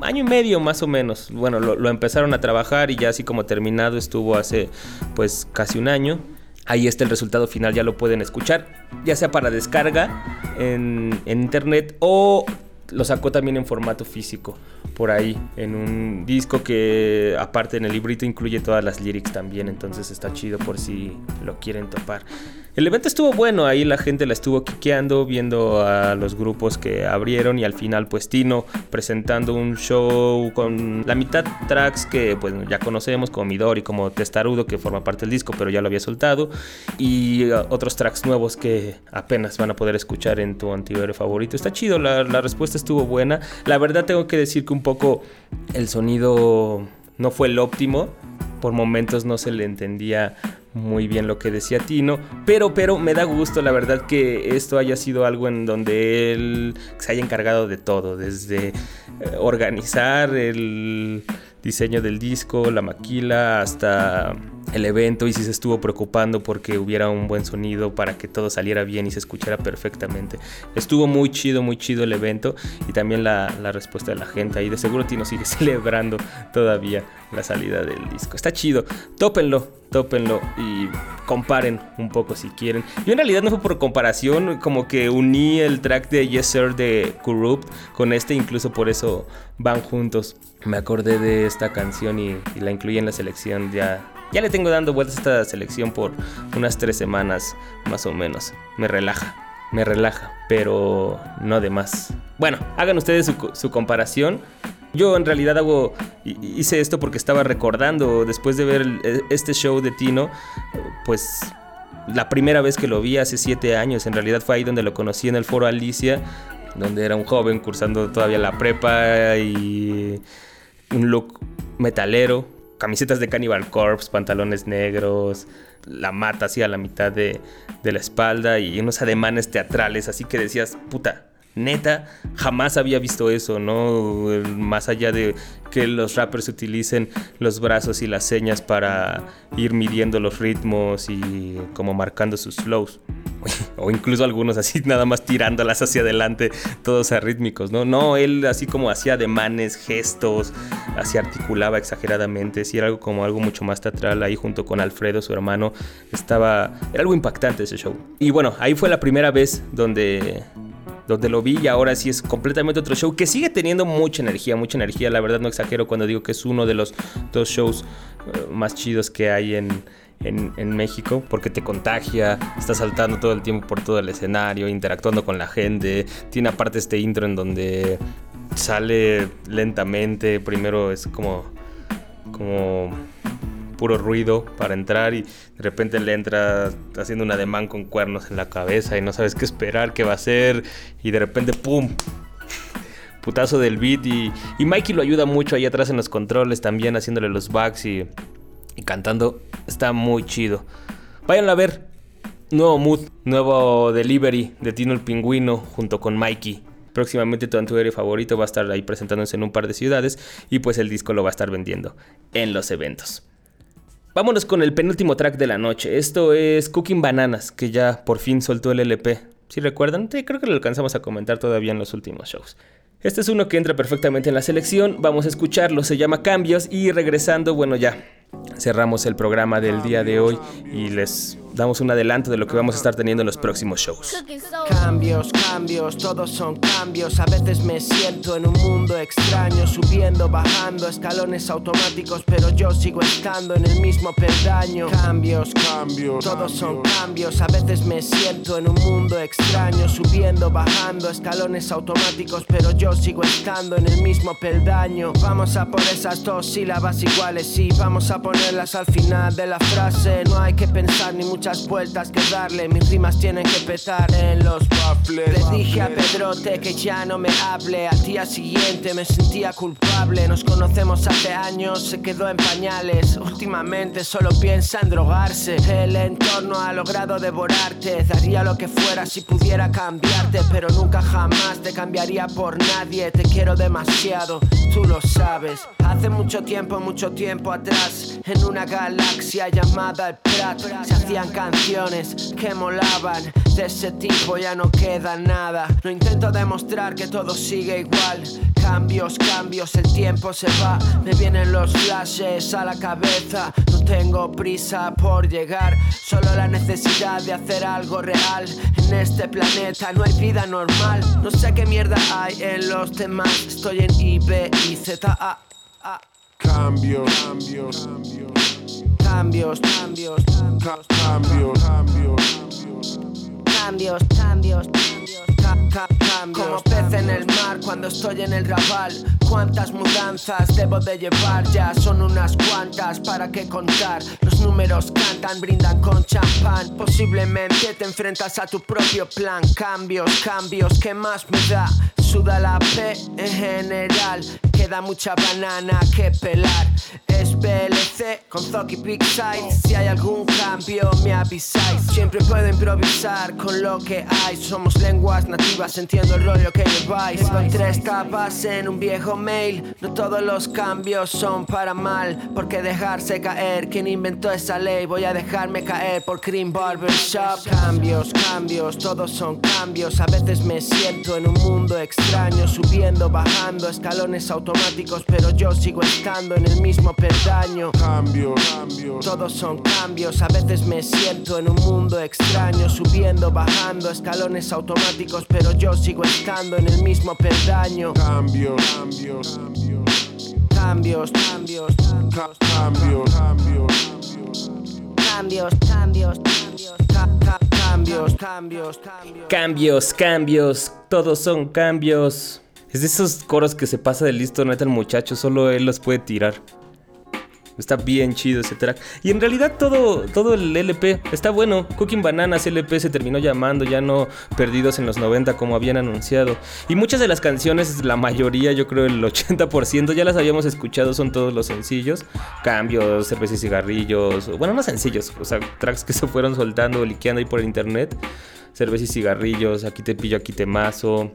año y medio más o menos. Bueno, lo, empezaron a trabajar y ya así como terminado estuvo hace pues casi un año. Ahí está el resultado final, ya lo pueden escuchar, ya sea para descarga en, en internet o lo sacó también en formato físico, por ahí, en un disco que aparte en el librito incluye todas las lyrics también, entonces está chido por si lo quieren topar. El evento estuvo bueno, ahí la gente la estuvo quiqueando, viendo a los grupos que abrieron y al final pues Tino presentando un show con la mitad tracks que pues ya conocemos como Midori, como Testarudo que forma parte del disco pero ya lo había soltado y uh, otros tracks nuevos que apenas van a poder escuchar en tu antihéroe favorito. Está chido, la, la respuesta estuvo buena. La verdad tengo que decir que un poco el sonido no fue el óptimo. Por momentos no se le entendía muy bien lo que decía Tino, pero pero me da gusto la verdad que esto haya sido algo en donde él se haya encargado de todo, desde eh, organizar el diseño del disco, la maquila, hasta el evento y si se estuvo preocupando porque hubiera un buen sonido para que todo saliera bien y se escuchara perfectamente. Estuvo muy chido, muy chido el evento y también la, respuesta de la gente ahí. De seguro Tino sigue *laughs* celebrando todavía la salida del disco. Está chido, tópenlo, tópenlo y comparen un poco si quieren. Yo en realidad no fue por comparación, como que uní el track de Yes Sir de Corrupt con este, incluso por eso van juntos. Me acordé de esta canción y, y la incluí en la selección ya ya le tengo dando vueltas a esta selección por unas tres semanas más o menos. Me relaja, me relaja, pero no de más. Bueno, hagan ustedes su, comparación. Yo en realidad hago, hice esto porque estaba recordando, después de ver el, este show de Tino, pues la primera vez que lo vi hace siete años, en realidad fue ahí donde lo conocí en el foro Alicia, donde era un joven cursando todavía la prepa y un look metalero, camisetas de Cannibal Corpse, pantalones negros, la mata así a la mitad de, de, la espalda y unos ademanes teatrales, así que decías, puta, neta, jamás había visto eso, ¿no? Más allá de que los rappers utilicen los brazos y las señas para ir midiendo los ritmos y como marcando sus flows. *laughs* O incluso algunos así nada más tirándolas hacia adelante, todos arrítmicos, ¿no? No, él así como hacía ademanes, gestos, así articulaba exageradamente, sí era algo como algo mucho más teatral ahí junto con Alfredo, su hermano, estaba, era algo impactante ese show. Y bueno, ahí fue la primera vez donde donde lo vi y ahora sí es completamente otro show que sigue teniendo mucha energía, mucha energía. La verdad no exagero cuando digo que es uno de los dos shows uh, más chidos que hay en, en, en, México porque te contagia, está saltando todo el tiempo por todo el escenario, interactuando con la gente. Tiene aparte este intro en donde sale lentamente, primero es como como puro ruido para entrar y de repente le entra haciendo un ademán con cuernos en la cabeza y no sabes qué esperar, qué va a hacer y de repente ¡pum! Putazo del beat y, y Mikey lo ayuda mucho ahí atrás en los controles también haciéndole los backs y, y cantando. Está muy chido. Váyanlo a ver. Nuevo mood, nuevo delivery de Tino el Pingüino junto con Mikey. Próximamente tu antihéroe favorito va a estar ahí presentándose en un par de ciudades y pues el disco lo va a estar vendiendo en los eventos. Vámonos con el penúltimo track de la noche. Esto es Cooking Bananas, que ya por fin soltó el LP. ¿Sí recuerdan? Sí, creo que lo alcanzamos a comentar todavía en los últimos shows. Este es uno que entra perfectamente en la selección. Vamos a escucharlo. Se llama Cambios. Y regresando, bueno, ya cerramos el programa del día de hoy y les damos un adelanto de lo que vamos a estar teniendo en los próximos shows. Cambios, cambios, todos son cambios. A veces me siento en un mundo extraño, subiendo, bajando, escalones automáticos, pero yo sigo estando en el mismo peldaño. Cambios, cambios, todos son cambios. A veces me siento en un mundo extraño, subiendo, bajando, escalones automáticos, pero yo sigo estando en el mismo peldaño. Vamos a por esas dos sílabas iguales, sí, vamos a ponerlas al final de la frase. No hay que pensar ni mucho muchas vueltas que darle. Mis rimas tienen que petar en los baffles. Le dije a Pedrote que ya no me hable. Al día siguiente me sentía culpable. Nos conocemos hace años, se quedó en pañales. Últimamente solo piensa en drogarse. El entorno ha logrado devorarte. Daría lo que fuera si pudiera cambiarte. Pero nunca jamás te cambiaría por nadie. Te quiero demasiado, tú lo sabes. Hace mucho tiempo, mucho tiempo atrás, en una galaxia llamada el Prat, se hacían canciones que molaban. De ese tipo ya no queda nada. No intento demostrar que todo sigue igual. Cambios, cambios, el tiempo se va. Me vienen los flashes a la cabeza. No tengo prisa por llegar, solo la necesidad de hacer algo real. En este planeta no hay vida normal. No sé qué mierda hay en los demás. Estoy en I, B, I, Z, A. A. Cambios, cambios, Cambios, cambios, ca- cambios, cambios. cambios, cambios, ca- ca- cambios. Como pez en el mar cuando estoy en el rabal. ¿Cuántas mudanzas debo de llevar? Ya son unas cuantas, ¿para qué contar? Los números cantan, brindan con champán. Posiblemente te enfrentas a tu propio plan. Cambios, cambios, ¿qué más me da? Suda la P en general. Queda mucha banana que pelar. Es con Zoki Big Size. Si hay algún cambio, me avisáis. Siempre puedo improvisar con lo que hay. Somos lenguas nativas, entiendo el rollo que lleváis. Con tres tapas en un viejo mail. No todos los cambios son para mal. Porque dejarse caer, quien inventó esa ley. Voy a dejarme caer por Cream Barber Shop. Cambios, cambios, todos son cambios. A veces me siento en un mundo extraño. Subiendo, bajando, escalones automáticos. Pero yo sigo estando en el mismo peldaño. Cambios, cambios. Todos son cambios, a veces me siento en un mundo extraño, subiendo, bajando, escalones automáticos, pero yo sigo estando en el mismo peldaño. Cambios, cambios, Cambios, cambios, ca- cambios, cambios. cambios, cambios, ca- ca- cambios, cambios, cambios. Cambios, cambios, todos son cambios. Es de esos coros que se pasa de listo, neta, el muchacho, solo él los puede tirar. Está bien chido ese. Y en realidad todo, todo el LP está bueno. Cooking Bananas LP se terminó llamando, ya no Perdidos en los 90 como habían anunciado. Y muchas de las canciones, la mayoría, yo creo el 80%, ya las habíamos escuchado, son todos los sencillos. Cambios, cervezas y cigarrillos. Bueno, no sencillos, o sea, tracks que *laughs* se fueron soltando, liqueando ahí por internet. Cerveza y cigarrillos, aquí te pillo, aquí te mazo.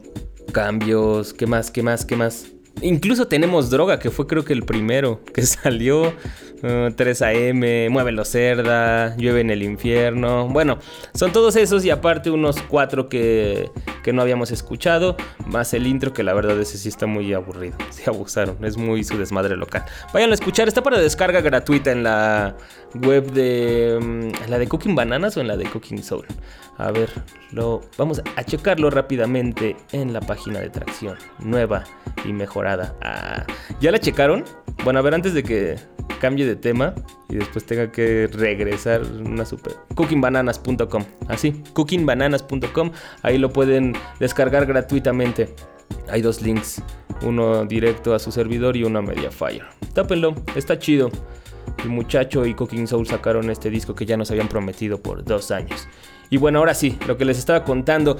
Cambios, ¿qué más? ¿Qué más? ¿Qué más? Incluso tenemos droga, que fue creo que el primero que *laughs* salió. eh, 3 AM, Muévelo Cerda, Llueve en el Infierno. Bueno, son todos esos y aparte unos cuatro que, que no habíamos escuchado. Más el intro, que la verdad ese sí está muy aburrido. *laughs* Se abusaron, es muy su desmadre local. Vayan a escuchar, está para descarga gratuita en la web de. mm, ¿En la de Cooking Bananas o en la de Cooking Soul? A ver, lo, vamos a checarlo rápidamente en la página de tracción. Nueva y mejorada. Ah, ¿Ya la checaron? Bueno, a ver, antes de que cambie de tema y después tenga que regresar una super. Cookingbananas.com. Así, cookingbananas.com. Ahí lo pueden descargar gratuitamente. Hay dos links. Uno directo a su servidor y uno a Mediafire. Tápenlo, está chido. El muchacho y Cooking Soul sacaron este disco que ya nos habían prometido por dos años. Y bueno, ahora sí, lo que les estaba contando.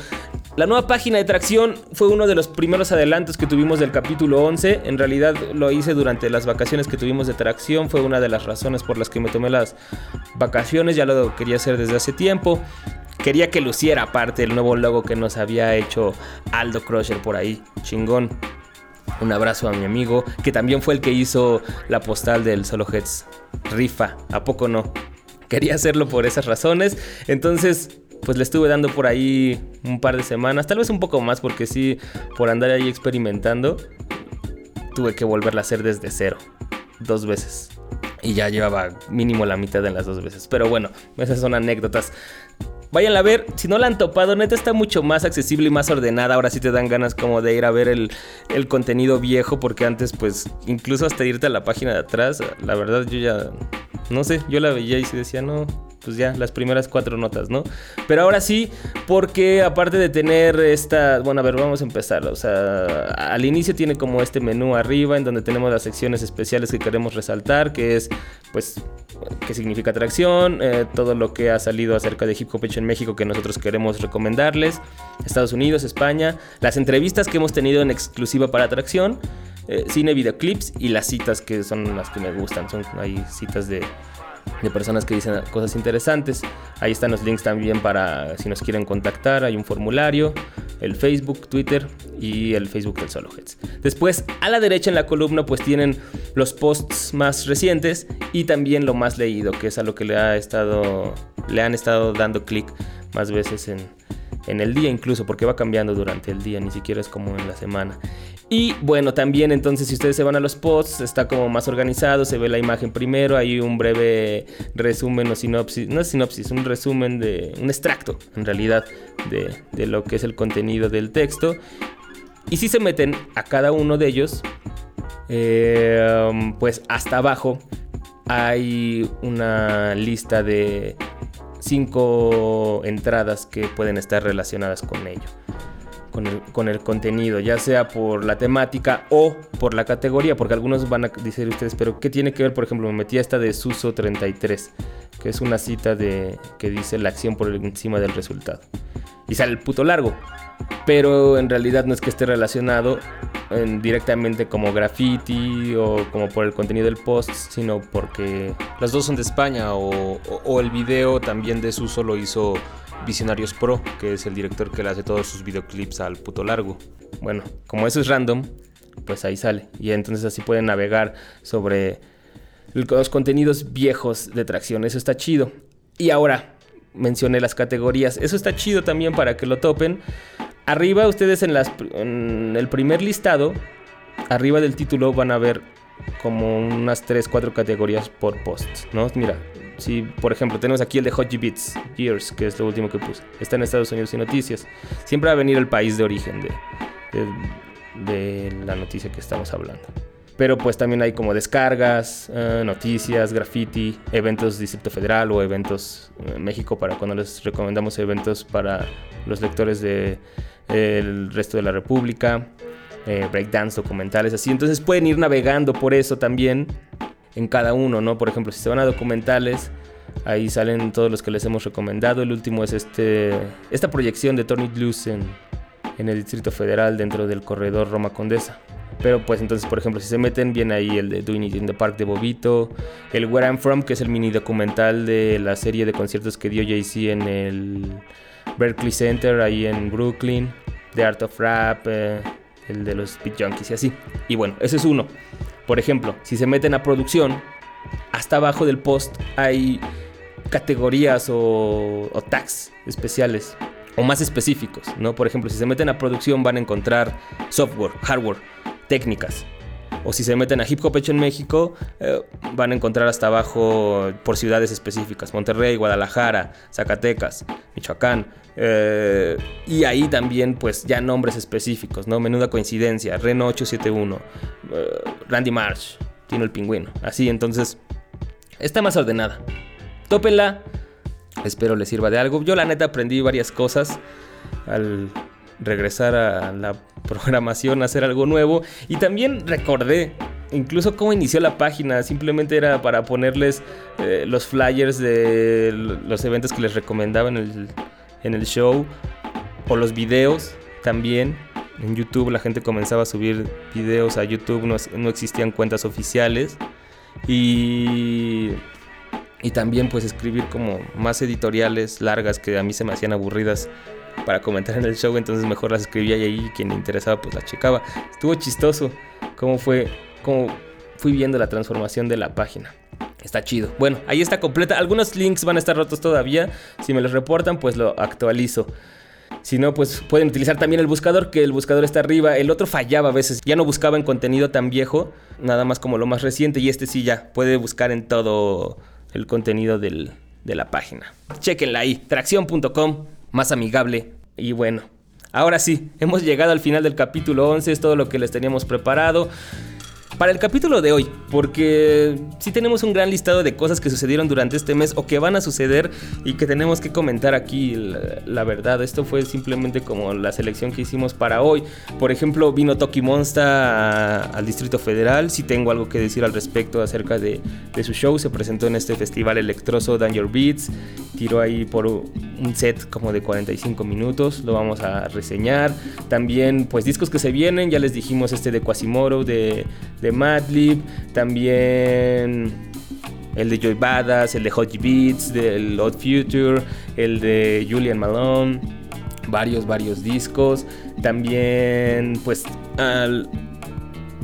La nueva página de tracción fue uno de los primeros adelantos que tuvimos del capítulo 11. En realidad lo hice durante las vacaciones que tuvimos de tracción. Fue una de las razones por las que me tomé las vacaciones. Ya lo quería hacer desde hace tiempo. Quería que luciera aparte el nuevo logo que nos había hecho Aldo Crusher por ahí. Chingón. Un abrazo a mi amigo, que también fue el que hizo la postal del Solo Heads. Rifa, ¿a poco no? Quería hacerlo por esas razones. Entonces, pues le estuve dando por ahí un par de semanas, tal vez un poco más, porque sí, por andar ahí experimentando, tuve que volverla a hacer desde cero. Dos veces. Y ya llevaba mínimo la mitad en las dos veces. Pero bueno, esas son anécdotas. Vayan a ver, si no la han topado, neta está mucho más accesible y más ordenada. Ahora sí te dan ganas como de ir a ver el, el contenido viejo, porque antes, pues, incluso hasta irte a la página de atrás, la verdad yo ya No sé, yo la veía y se decía, no, pues ya, las primeras cuatro notas, ¿no? Pero ahora sí, porque aparte de tener esta, bueno, a ver, vamos a empezar. O sea, al inicio tiene como este menú arriba en donde tenemos las secciones especiales que queremos resaltar, que es, pues, qué significa atracción, eh, todo lo que ha salido acerca de hip hop hecho en México que nosotros queremos recomendarles, Estados Unidos, España, las entrevistas que hemos tenido en exclusiva para atracción. eh, cine, videoclips y las citas que son las que me gustan. Son hay citas de, de personas que dicen cosas interesantes. Ahí están los links también para si nos quieren contactar. Hay un formulario, el Facebook, Twitter y el Facebook del Solo Heads. Después, a la derecha en la columna, pues tienen los posts más recientes y también lo más leído, que es a lo que le, ha estado, le han estado dando clic más veces en, en el día, incluso porque va cambiando durante el día, ni siquiera es como en la semana. Y bueno, también entonces si ustedes se van a los posts, está como más organizado, se ve la imagen primero, hay un breve resumen o sinopsis, no es sinopsis, un resumen de, un extracto en realidad de, de lo que es el contenido del texto. Y si se meten a cada uno de ellos, eh, pues hasta abajo hay una lista de cinco entradas que pueden estar relacionadas con ello con el, con el, contenido, ya sea por la temática o por la categoría, porque algunos van a decir ustedes, pero ¿qué tiene que ver? Por ejemplo, me metí a esta de Suso 33, que es una cita de que dice la acción por encima del resultado. Y sale el puto largo, pero en realidad no es que esté relacionado en, directamente como graffiti o como por el contenido del post, sino porque... Las dos son de España o, o, o el video también de Suso lo hizo Visionarios Pro, que es el director que le hace todos sus videoclips al puto largo. Bueno, como eso es random, pues ahí sale. Y entonces así pueden navegar sobre los contenidos viejos de tracción. Eso está chido. Y ahora mencioné las categorías. Eso está chido también para que lo topen. Arriba ustedes en, las, en el primer listado, arriba del título van a ver como unas 3, 4 categorías por post, ¿no? Mira, si por ejemplo tenemos aquí el de Hot Beats Years, que es lo último que puse, está en Estados Unidos y noticias, siempre va a venir el país de origen de la noticia que estamos hablando. Pero pues también hay como descargas, uh, noticias, graffiti, eventos Distrito Federal o eventos en uh, México para cuando les recomendamos eventos para los lectores del de, resto de la República, eh, breakdance, documentales, así. Entonces pueden ir navegando por eso también en cada uno, ¿no? Por ejemplo, si se van a documentales, ahí salen todos los que les hemos recomendado. El último es este, esta proyección de Tony Blues en, en el Distrito Federal dentro del corredor Roma Condesa. Pero pues entonces, por ejemplo, si se meten, viene ahí el de Doing It in the Park de Bobito, el Where I'm From, que es el mini documental de la serie de conciertos que dio Jay-Z en el Berkeley Center, ahí en Brooklyn, The Art of Rap, eh, el de los Beat Junkies y así. Y bueno, ese es uno. Por ejemplo, si se meten a producción, hasta abajo del post hay categorías o, o tags especiales o más específicos, ¿no? Por ejemplo, si se meten a producción van a encontrar software, hardware, técnicas. O si se meten a hip hop hecho en México, eh, van a encontrar hasta abajo por ciudades específicas. Monterrey, Guadalajara, Zacatecas, Michoacán. Eh, y ahí también pues ya nombres específicos, ¿no? Menuda coincidencia, Reno 871, eh, Randy Marsh, Tino el Pingüino. Así, entonces, está más ordenada. Tópenla. Espero les sirva de algo. Yo la neta aprendí varias cosas al regresar a la programación, hacer algo nuevo. Y también recordé incluso cómo inició la página. Simplemente era para ponerles eh, los flyers de los eventos que les recomendaba en el, en el show. O los videos también. En YouTube la gente comenzaba a subir videos a YouTube. No, no existían cuentas oficiales. Y... Y también pues escribir como más editoriales largas que a mí se me hacían aburridas para comentar en el show, entonces mejor las escribía y ahí quien le interesaba pues la checaba. Estuvo chistoso cómo fue, cómo fui viendo la transformación de la página. Está chido. Bueno, ahí está completa. Algunos links van a estar rotos todavía. Si me los reportan, pues lo actualizo. Si no, pues pueden utilizar también el buscador, que el buscador está arriba. El otro fallaba a veces. Ya no buscaba en contenido tan viejo, nada más como lo más reciente. Y este sí ya puede buscar en todo el contenido del, de la página. Chequenla ahí, tracción.com más amigable. Y bueno, ahora sí, hemos llegado al final del capítulo 11, es todo lo que les teníamos preparado. Para el capítulo de hoy, porque sí tenemos un gran listado de cosas que sucedieron durante este mes o que van a suceder y que tenemos que comentar aquí, la, verdad. Esto fue simplemente como la selección que hicimos para hoy. Por ejemplo, vino Toki Monsta al Distrito Federal. Sí tengo algo que decir al respecto acerca de, de su show. Se presentó en este festival electroso Danger Beats. Tiró ahí por un set como de 45 minutos. Lo vamos a reseñar. También, pues, discos que se vienen. Ya les dijimos este de Quasimodo, de, de Madlib. También el de Joy Badass, el de Hot Beats, del Odd Future, el de Julian Malone, varios, varios discos. También, pues, al-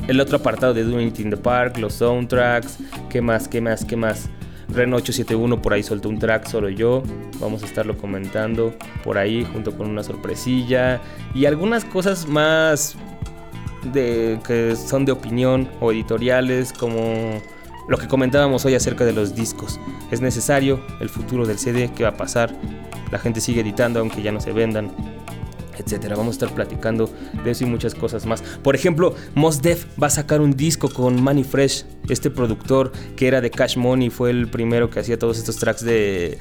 el otro apartado de Doing It in the Park, los soundtracks, ¿qué más, qué más, qué más? Ren 871 por ahí soltó un track solo yo. Vamos a estarlo comentando por ahí junto con una sorpresilla y algunas cosas más de que son de opinión o editoriales como lo que comentábamos hoy acerca de los discos. Es necesario el futuro del CD, qué va a pasar. La gente sigue editando aunque ya no se vendan, etcétera. Vamos a estar platicando de eso y muchas cosas más. Por ejemplo, Mos Def va a sacar un disco con Manny Fresh, este productor que era de Cash Money, fue el primero que hacía todos estos tracks de eh,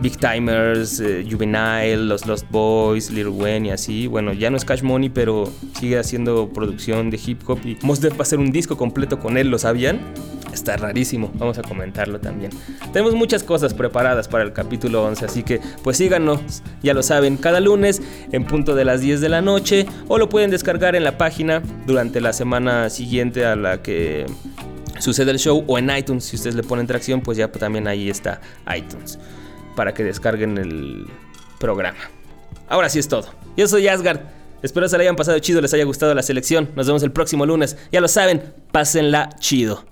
Big Timers, eh, Juvenile, Los Lost Boys, Lil Wayne y así. Bueno, ya no es Cash Money, pero sigue haciendo producción de hip hop y Mos Def va a hacer un disco completo con él, ¿lo sabían? Está rarísimo, vamos a comentarlo también. Tenemos muchas cosas preparadas para el capítulo 11, así que pues síganos, ya lo saben, cada lunes en punto de las 10 de la noche o lo pueden descargar en la página durante la semana siguiente a la que sucede el show o en iTunes, si ustedes le ponen tracción, pues ya también ahí está iTunes para que descarguen el programa. Ahora sí es todo. Yo soy Asgard. Espero se la hayan pasado chido, les haya gustado la selección. Nos vemos el próximo lunes. Ya lo saben, pásenla chido.